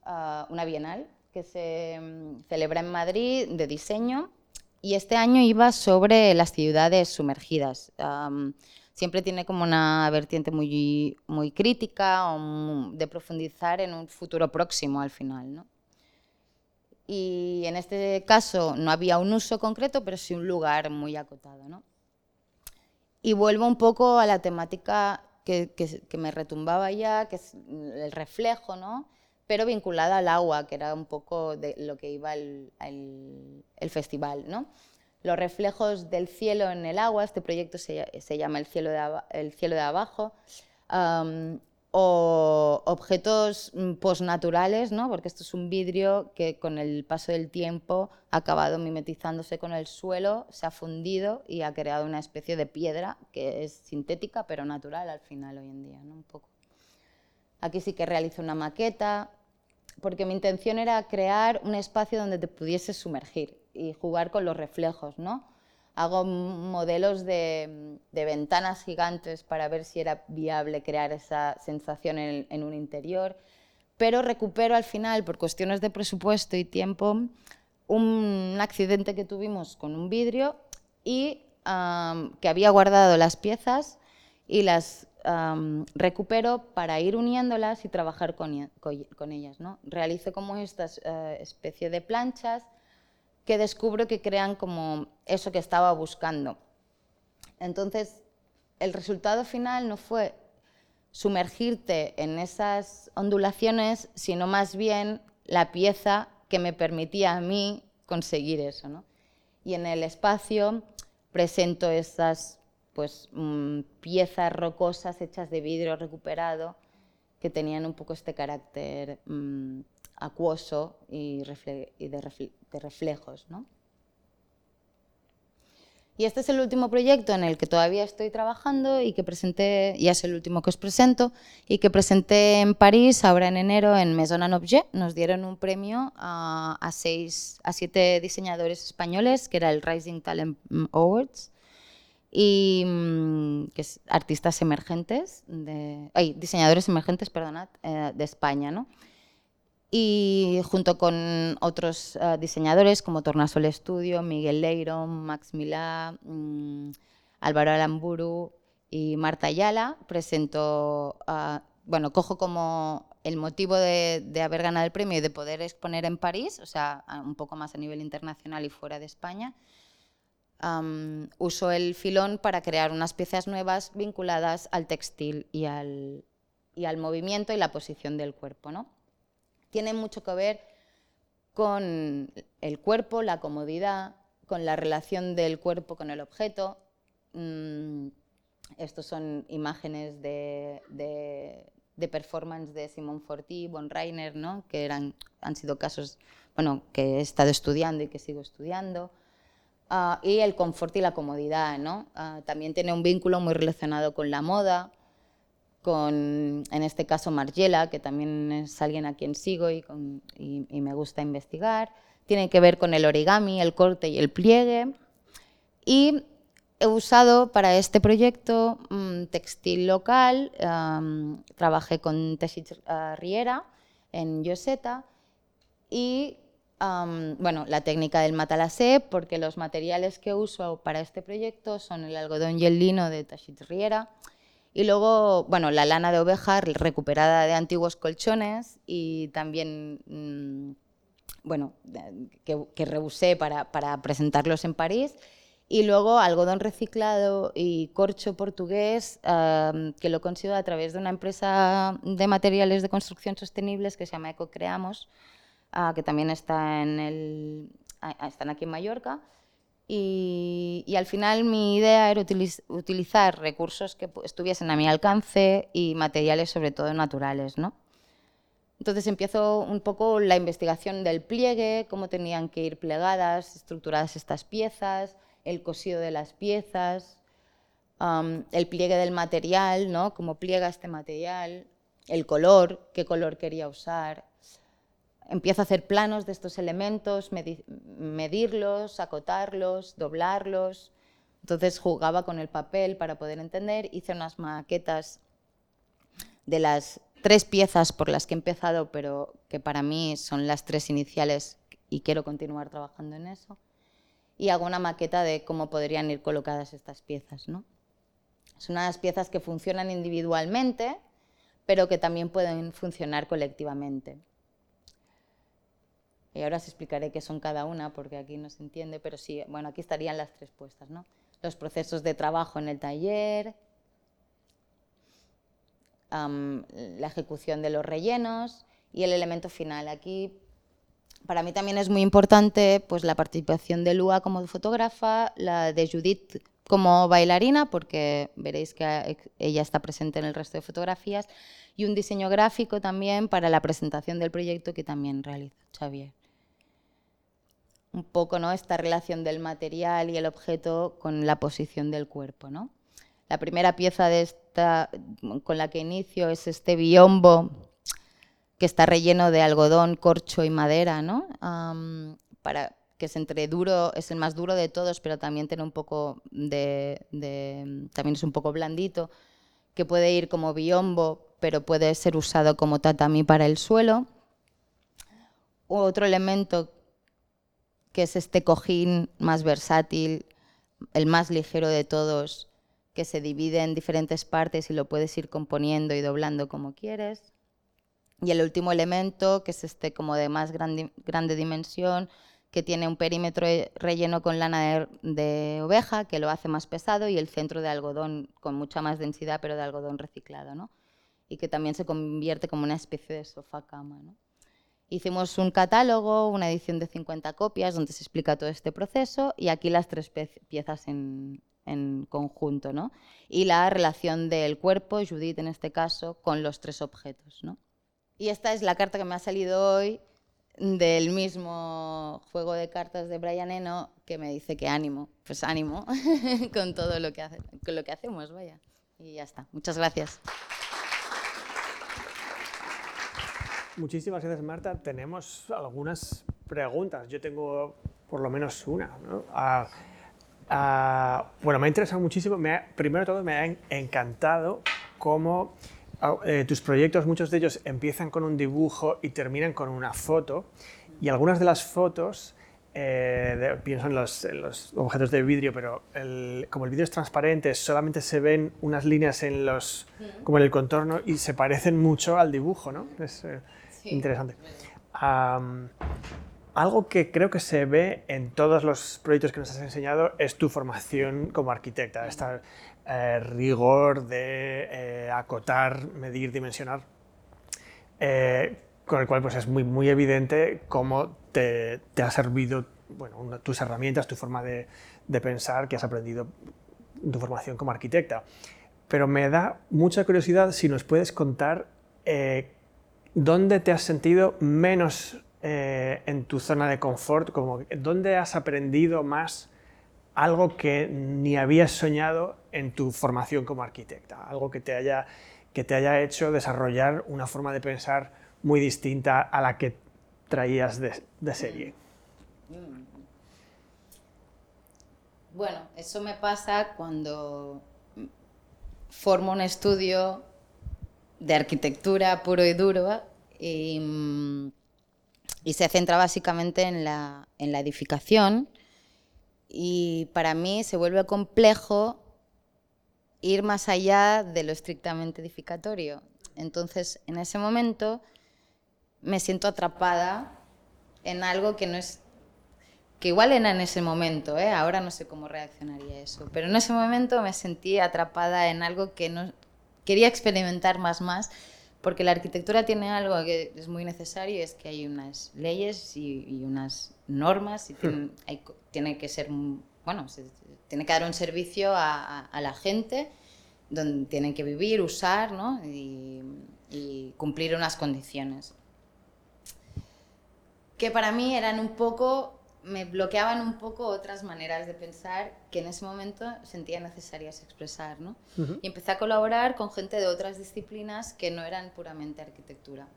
eh, una bienal, que se mm, celebra en Madrid de diseño y este año iba sobre las ciudades sumergidas. siempre tiene como una vertiente muy, muy crítica de profundizar en un futuro próximo al final. ¿no? Y en este caso no había un uso concreto, pero sí un lugar muy acotado. ¿no? Y vuelvo un poco a la temática que, que, me retumbaba ya, que es el reflejo, ¿no? Pero vinculada al agua, que era un poco de lo que iba el, festival. ¿no? los reflejos del cielo en el agua, este proyecto se, llama El cielo de, abajo, o objetos mm, postnaturales, ¿no? porque esto es un vidrio que con el paso del tiempo ha acabado mimetizándose con el suelo, se ha fundido y ha creado una especie de piedra que es sintética pero natural al final hoy en día. ¿no? Un poco. Aquí sí que realizo una maqueta, porque mi intención era crear un espacio donde te pudieses sumergir y jugar con los reflejos, ¿no? hago modelos de, ventanas gigantes para ver si era viable crear esa sensación en, un interior, pero recupero al final, por cuestiones de presupuesto y tiempo, un accidente que tuvimos con un vidrio y que había guardado las piezas y las recupero para ir uniéndolas y trabajar con, ellas. ¿no? Realizo como esta eh, especie de planchas que descubro que crean como eso que estaba buscando. Entonces, el resultado final no fue sumergirte en esas ondulaciones, sino más bien la pieza que me permitía a mí conseguir eso. Y en el espacio presento esas pues, mm, piezas rocosas hechas de vidrio recuperado que tenían un poco este carácter mm, acuoso y, de, reflejos. ¿no? Y este es el último proyecto en el que todavía estoy trabajando y que presenté, ya es el último que os presento, y que presenté en París ahora en enero en Maison en Objet. Nos dieron un premio a, seis, a siete diseñadores españoles, que era el Rising Talent Awards, y mm, que es artistas emergentes, de, diseñadores emergentes, perdonad, eh, de España, ¿no? y junto con otros eh, diseñadores como Tornasol Studio, Miguel Leiro, Max Milá, mm, Álvaro Alamburu y Marta Ayala, presento, ah, bueno, cojo como el motivo de, haber ganado el premio y de poder exponer en París, o sea, un poco más a nivel internacional y fuera de España, uso el filón para crear unas piezas nuevas vinculadas al textil y al, y al movimiento y la posición del cuerpo, ¿no? tiene mucho que ver con el cuerpo, la comodidad, con la relación del cuerpo con el objeto. Mm, estos son imágenes de, performance de Simon Forti, Von Reiner, ¿no? que eran, han sido casos bueno, que he estado estudiando y que sigo estudiando. Ah, y el confort y la comodidad. ¿no? Ah, también tiene un vínculo muy relacionado con la moda, con, en este caso, Margiela, que también es alguien a quien sigo y, me gusta investigar. Tiene que ver con el origami, el corte y el pliegue. Y he usado para este proyecto un textil local. trabajé con Teixit uh, Riera en Yoseta y bueno, la técnica del matalasé, porque los materiales que uso para este proyecto son el algodón y el lino de Teixit Riera y luego, bueno, la lana de oveja recuperada de antiguos colchones y también, mm, bueno, que, que rehusé para, para, presentarlos en París. Y luego algodón reciclado y corcho portugués, que lo consigo a través de una empresa de materiales de construcción sostenibles que se llama Ecocreamos, uh, que también está en el, están aquí en Mallorca. Y, al final mi idea era utilizar recursos que estuviesen a mi alcance y materiales sobre todo naturales. ¿no? Entonces empiezo un poco la investigación del pliegue, cómo tenían que ir plegadas, estructuradas estas piezas, el cosido de las piezas, el pliegue del material, ¿no? cómo pliega este material, el color, qué color quería usar, empiezo a hacer planos de estos elementos, medirlos, acotarlos, doblarlos. Entonces jugaba con el papel para poder entender, hice unas maquetas de las tres piezas por las que he empezado, pero que para mí son las tres iniciales y quiero continuar trabajando en eso. Y hago una maqueta de cómo podrían ir colocadas estas piezas. ¿no? Son unas piezas que funcionan individualmente, pero que también pueden funcionar colectivamente. Y ahora os explicaré qué son cada una, porque aquí no se entiende, pero sí, bueno, aquí estarían las tres puestas, ¿no? Los procesos de trabajo en el taller, la ejecución de los rellenos y el elemento final. Aquí para mí también es muy importante pues, la participación de Lua como fotógrafa, la de Judith como bailarina, porque veréis que ella está presente en el resto de fotografías, y un diseño gráfico también para la presentación del proyecto que también realiza Xavier. Un poco ¿no? esta relación del material y el objeto con la posición del cuerpo. ¿no? La primera pieza de esta, con la que inicio es este biombo que está relleno de algodón, corcho y madera, ¿no? para que es entre duro, es el más duro de todos, pero también tiene un poco de, también es un poco blandito, que puede ir como biombo, pero puede ser usado como tatami para el suelo. Otro elemento que es este cojín más versátil, el más ligero de todos, que se divide en diferentes partes y lo puedes ir componiendo y doblando como quieres. Y el último elemento, que es este como de más grande, dimensión, que tiene un perímetro relleno con lana de, oveja, que lo hace más pesado, y el centro de algodón con mucha más densidad, pero de algodón reciclado, ¿no? y que también se convierte como una especie de sofá-cama. ¿no? Hicimos un catálogo, una edición de 50 copias, donde se explica todo este proceso, y aquí las tres piezas en, en conjunto, ¿no? y la relación del cuerpo, Judith en este caso, con los tres objetos. ¿no? Y esta es la carta que me ha salido hoy del mismo juego de cartas de Brian Eno que me dice que ánimo, pues ánimo con todo lo que, hace, con lo que hacemos, vaya. Y ya está. Muchas gracias. Muchísimas gracias, Marta. Tenemos algunas preguntas. Yo tengo por lo menos una. Ah, ah, bueno, me ha interesado muchísimo. primero de todo, me ha encantado cómo Ah, eh, tus proyectos, muchos de ellos empiezan con un dibujo y terminan con una foto, y algunas de las fotos, eh, pienso en los, objetos de vidrio, pero como el vidrio es transparente, solamente se ven unas líneas en los, como en el contorno y se parecen mucho al dibujo, ¿no? Eh, interesante. algo que creo que se ve en todos los proyectos que nos has enseñado es tu formación como arquitecta. Esta, eh, rigor de eh, acotar, medir, dimensionar, eh, con el cual pues, es muy, muy evidente cómo te, te ha servido bueno, tus herramientas, tu forma de, de, pensar que has aprendido en tu formación como arquitecta. Pero me da mucha curiosidad si nos puedes contar dónde te has sentido menos en tu zona de confort, como, dónde has aprendido más algo que ni habías soñado en tu formación como arquitecta, algo que te haya, que te haya hecho desarrollar una forma de pensar muy distinta a la que traías de, serie. Bueno, eso me pasa cuando formo un estudio de arquitectura puro y duro y, se centra básicamente en la, en la edificación y para mí se vuelve complejo ir más allá de lo estrictamente edificatorio. Entonces, en ese momento me siento atrapada en algo que no es que igual era en ese momento, ¿eh? ahora no sé cómo reaccionaría eso, pero en ese momento me sentí atrapada en algo que no quería experimentar más más porque la arquitectura tiene algo que es muy necesario, es que hay unas leyes y, unas normas, y tiene, que ser, bueno, tiene que dar un servicio a, la gente, donde tienen que vivir, usar, ¿no? y, y cumplir unas condiciones. Que para mí eran un poco me bloqueaban un poco otras maneras de pensar que en ese momento sentía necesarias expresar. ¿no? Y empecé a colaborar con gente de otras disciplinas que no eran puramente arquitectura.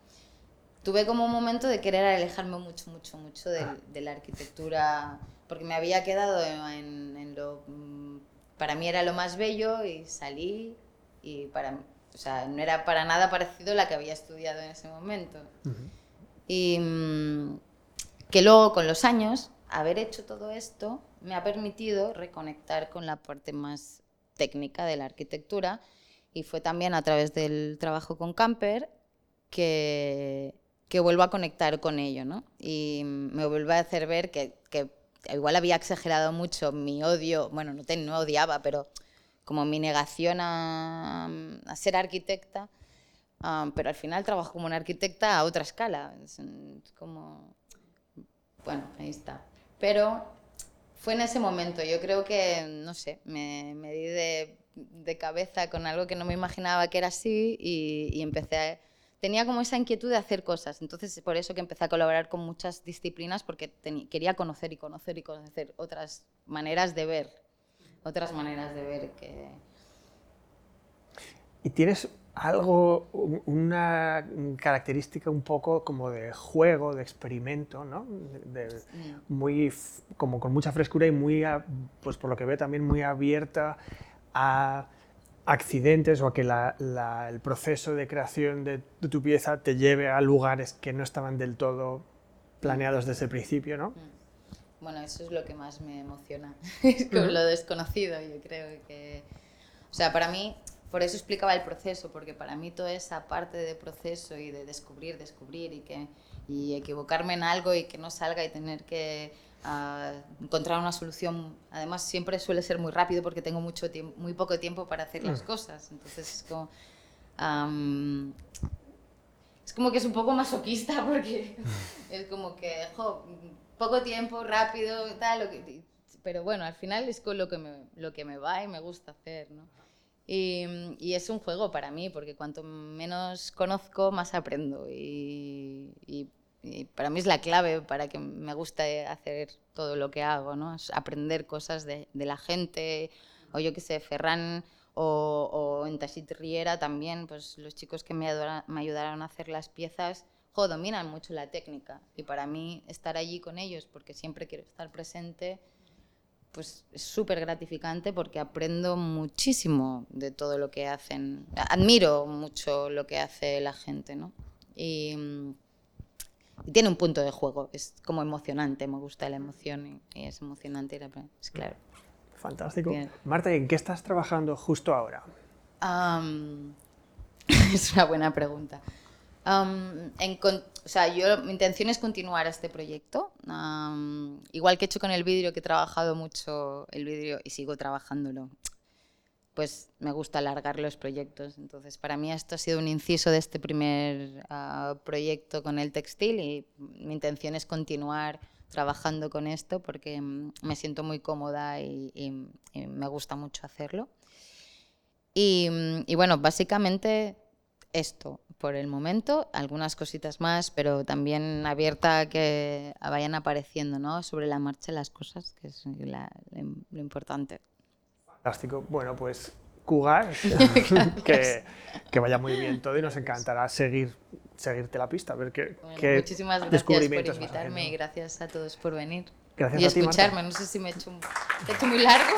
Tuve como un momento de querer alejarme mucho, mucho, mucho de, ah. la arquitectura, porque me había quedado en, lo... Mm, para mí era lo más bello y salí y para o sea, no era para nada parecido a la que había estudiado en ese momento. Y mm, que luego con los años haber hecho todo esto me ha permitido reconectar con la parte más técnica de la arquitectura y fue también a través del trabajo con Camper que, que vuelvo a conectar con ello, ¿no? Y me vuelve a hacer ver que, que igual había exagerado mucho mi odio, bueno, no, te, no odiaba, pero como mi negación a, a ser arquitecta, ah, pero al final trabajo como una arquitecta a otra escala, es como bueno, ahí está. Pero fue en ese momento, yo creo que, no sé, me, me di de, cabeza con algo que no me imaginaba que era así y, y empecé a, Tenía como esa inquietud de hacer cosas, entonces por eso que empecé a colaborar con muchas disciplinas porque quería conocer y conocer y conocer otras maneras de ver, otras maneras de ver que... ¿Y tienes algo, una característica un poco como de juego, de experimento, ¿no? muy, como con mucha frescura y muy, pues por lo que veo también muy abierta a accidentes o a que el proceso de creación de, tu pieza te lleve a lugares que no estaban del todo planeados desde el principio, ¿no? Mm. Bueno, eso es lo que más me emociona, con lo desconocido, yo creo que... O sea, para mí por eso explicaba el proceso, porque para mí toda esa parte de proceso y de descubrir, descubrir y, que, y equivocarme en algo y que no salga y tener que uh, encontrar una solución, además siempre suele ser muy rápido porque tengo mucho muy poco tiempo para hacer las mm. cosas, entonces es como... Um, es como que es un poco masoquista porque es como que, jo, poco tiempo, rápido, tal, pero bueno, al final es con lo que me, lo que me va y me gusta hacer, ¿no? Y, es un juego para mí, porque cuanto menos conozco, más aprendo. Y, para mí es la clave para que me guste hacer todo lo que hago, ¿no? Es aprender cosas de, la gente, o yo qué sé, Ferran o, o en Tashit Riera también, pues los chicos que me, me ayudaron a hacer las piezas, jo, dominan mucho la técnica. Y para mí estar allí con ellos, porque siempre quiero estar presente, pues es súper gratificante porque aprendo muchísimo de todo lo que hacen. Admiro mucho lo que hace la gente, ¿no? Y, tiene un punto de juego, es como emocionante, me gusta la emoción y, es emocionante, es claro. Fantástico. Marta, ¿en qué estás trabajando justo ahora? es una buena pregunta en, o sea, yo, mi intención es continuar este proyecto. igual que he hecho con el vídeo, que he trabajado mucho el vídeo y sigo trabajándolo, pues me gusta alargar los proyectos. Entonces, para mí esto ha sido un inciso de este primer ah, proyecto con el textil y mi intención es continuar trabajando con esto porque mm, me siento muy cómoda y, me gusta mucho hacerlo. Y, mm, y bueno, básicamente esto por el momento, algunas cositas más, pero también abierta a que vayan apareciendo ¿no? sobre la marcha las cosas, que es lo importante. Fantástico. Bueno, pues Cugar, que, que, vaya muy bien todo y nos encantará seguir seguirte la pista, a ver qué, qué Muchísimas gracias por invitarme y gracias a todos por venir. Gracias y a escucharme. no sé si me he hecho, he hecho muy largo.